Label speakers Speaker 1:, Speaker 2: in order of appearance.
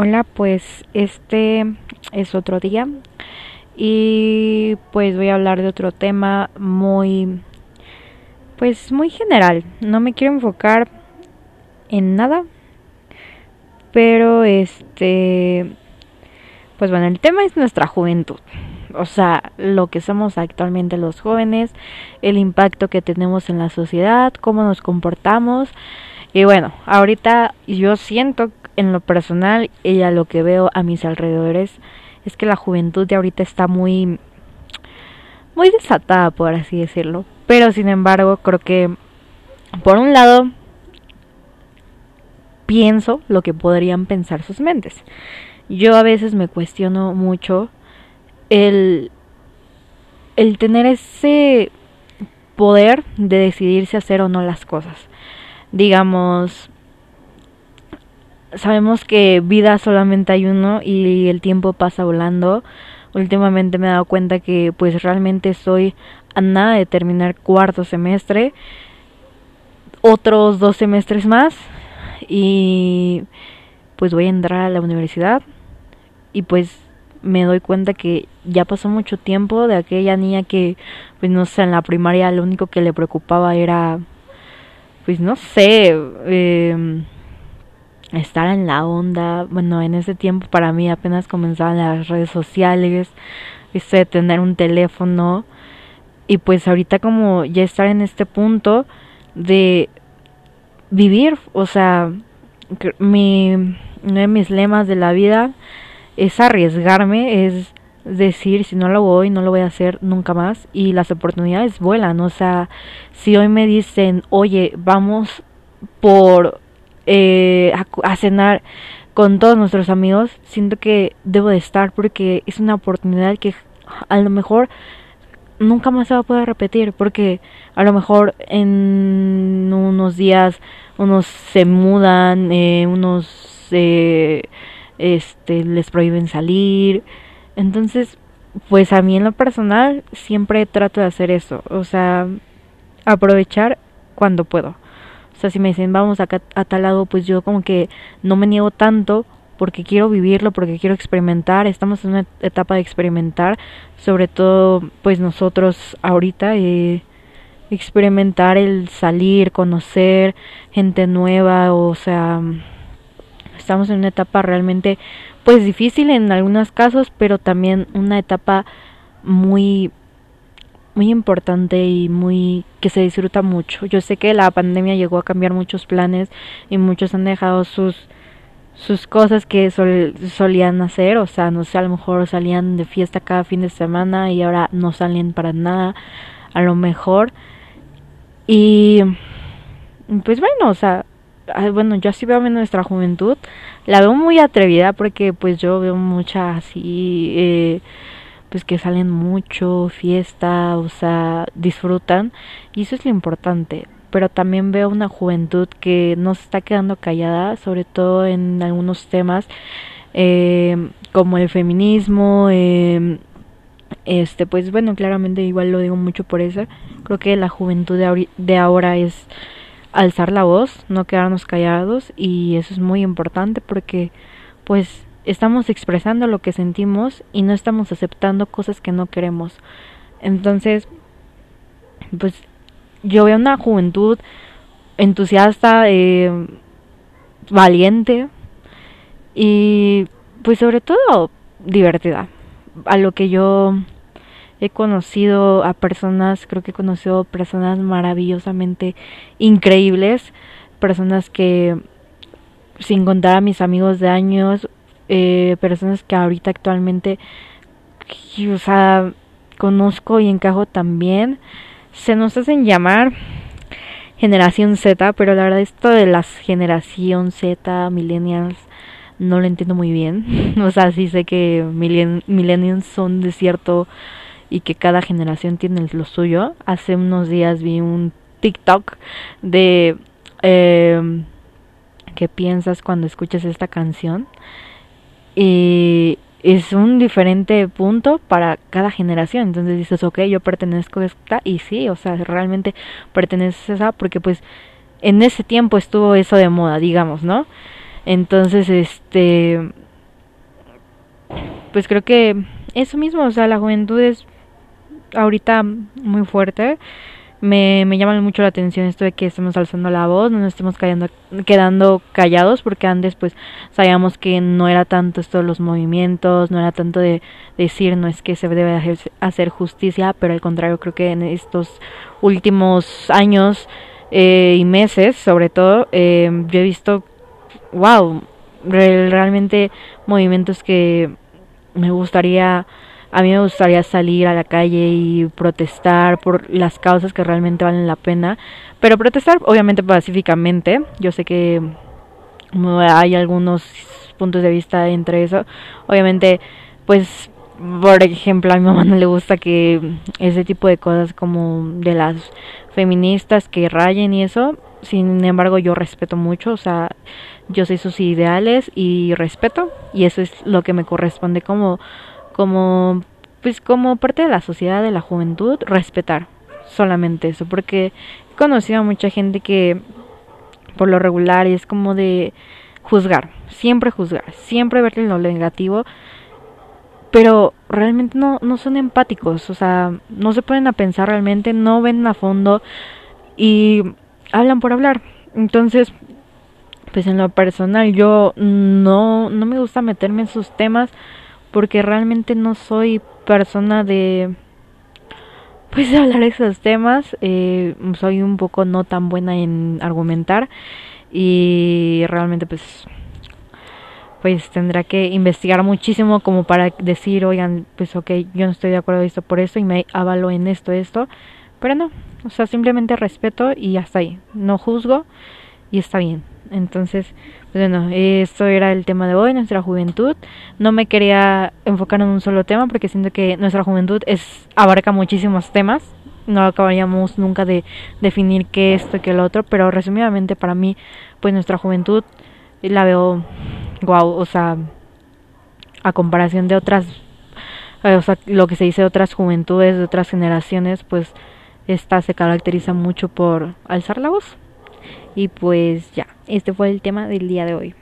Speaker 1: Hola, pues este es otro día y pues voy a hablar de otro tema muy pues muy general. No me quiero enfocar en nada, pero este pues bueno, el tema es nuestra juventud. O sea, lo que somos actualmente los jóvenes, el impacto que tenemos en la sociedad, cómo nos comportamos. Y bueno, ahorita yo siento en lo personal y a lo que veo a mis alrededores es que la juventud de ahorita está muy muy desatada por así decirlo. Pero sin embargo creo que por un lado pienso lo que podrían pensar sus mentes. Yo a veces me cuestiono mucho el el tener ese poder de decidirse hacer o no las cosas digamos sabemos que vida solamente hay uno y el tiempo pasa volando. Últimamente me he dado cuenta que pues realmente estoy a nada de terminar cuarto semestre, otros dos semestres más y pues voy a entrar a la universidad y pues me doy cuenta que ya pasó mucho tiempo de aquella niña que pues no sé en la primaria lo único que le preocupaba era pues no sé eh, estar en la onda. Bueno, en ese tiempo para mí apenas comenzaban las redes sociales, de tener un teléfono. Y pues ahorita como ya estar en este punto de vivir, o sea, mi, uno de mis lemas de la vida es arriesgarme, es decir, si no lo voy, no lo voy a hacer nunca más. Y las oportunidades vuelan, o sea, si hoy me dicen, oye, vamos por eh, a, cenar con todos nuestros amigos, siento que debo de estar porque es una oportunidad que a lo mejor nunca más se va a poder repetir porque a lo mejor en unos días unos se mudan, eh, unos eh, este, les prohíben salir. Entonces, pues a mí en lo personal siempre trato de hacer eso, o sea, aprovechar cuando puedo. O sea, si me dicen vamos acá a tal lado, pues yo como que no me niego tanto porque quiero vivirlo, porque quiero experimentar. Estamos en una etapa de experimentar, sobre todo pues nosotros ahorita. Eh, experimentar el salir, conocer gente nueva, o sea, estamos en una etapa realmente pues difícil en algunos casos, pero también una etapa muy muy importante y muy que se disfruta mucho. Yo sé que la pandemia llegó a cambiar muchos planes y muchos han dejado sus sus cosas que solían hacer, o sea, no sé, a lo mejor salían de fiesta cada fin de semana y ahora no salen para nada, a lo mejor. Y pues bueno, o sea, bueno, yo así veo en nuestra juventud, la veo muy atrevida porque pues yo veo mucha así eh, pues que salen mucho, fiesta, o sea, disfrutan y eso es lo importante. Pero también veo una juventud que no se está quedando callada, sobre todo en algunos temas eh, como el feminismo, eh, este, pues bueno, claramente igual lo digo mucho por eso. Creo que la juventud de ahora es alzar la voz, no quedarnos callados y eso es muy importante porque pues estamos expresando lo que sentimos y no estamos aceptando cosas que no queremos. Entonces, pues yo veo una juventud entusiasta, eh, valiente y pues sobre todo divertida. A lo que yo he conocido a personas, creo que he conocido personas maravillosamente increíbles, personas que sin contar a mis amigos de años, eh, personas que ahorita actualmente, o sea, conozco y encajo también. Se nos hacen llamar generación Z, pero la verdad esto de las generación Z, millennials, no lo entiendo muy bien. o sea, sí sé que millennials son de cierto y que cada generación tiene lo suyo. Hace unos días vi un TikTok de eh, qué piensas cuando escuchas esta canción y es un diferente punto para cada generación. Entonces dices, ok, yo pertenezco a esta y sí, o sea, realmente perteneces a esa porque pues en ese tiempo estuvo eso de moda, digamos, ¿no? Entonces, este, pues creo que eso mismo, o sea, la juventud es ahorita muy fuerte. Me, me llama mucho la atención esto de que estemos alzando la voz, no nos estemos quedando callados, porque antes pues sabíamos que no era tanto esto de los movimientos, no era tanto de decir no es que se debe hacer, hacer justicia, pero al contrario creo que en estos últimos años eh, y meses sobre todo eh, yo he visto, wow, realmente movimientos que me gustaría a mí me gustaría salir a la calle y protestar por las causas que realmente valen la pena, pero protestar obviamente pacíficamente. Yo sé que hay algunos puntos de vista entre eso. Obviamente, pues, por ejemplo, a mi mamá no le gusta que ese tipo de cosas como de las feministas que rayen y eso, sin embargo yo respeto mucho, o sea, yo sé sus ideales y respeto y eso es lo que me corresponde como como pues como parte de la sociedad de la juventud respetar solamente eso porque he conocido a mucha gente que por lo regular es como de juzgar siempre juzgar siempre ver lo negativo pero realmente no no son empáticos o sea no se ponen a pensar realmente no ven a fondo y hablan por hablar. Entonces pues en lo personal yo no no me gusta meterme en sus temas porque realmente no soy persona de pues de hablar esos temas eh, soy un poco no tan buena en argumentar y realmente pues pues tendrá que investigar muchísimo como para decir oigan pues ok yo no estoy de acuerdo esto por esto y me avalo en esto esto pero no o sea simplemente respeto y hasta ahí. No juzgo y está bien. Entonces bueno, esto era el tema de hoy, nuestra juventud. No me quería enfocar en un solo tema porque siento que nuestra juventud es abarca muchísimos temas. No acabaríamos nunca de definir qué esto y qué lo otro, pero resumidamente para mí, pues nuestra juventud la veo guau, o sea, a comparación de otras, eh, o sea, lo que se dice de otras juventudes, de otras generaciones, pues esta se caracteriza mucho por alzar la voz. Y pues ya, este fue el tema del día de hoy.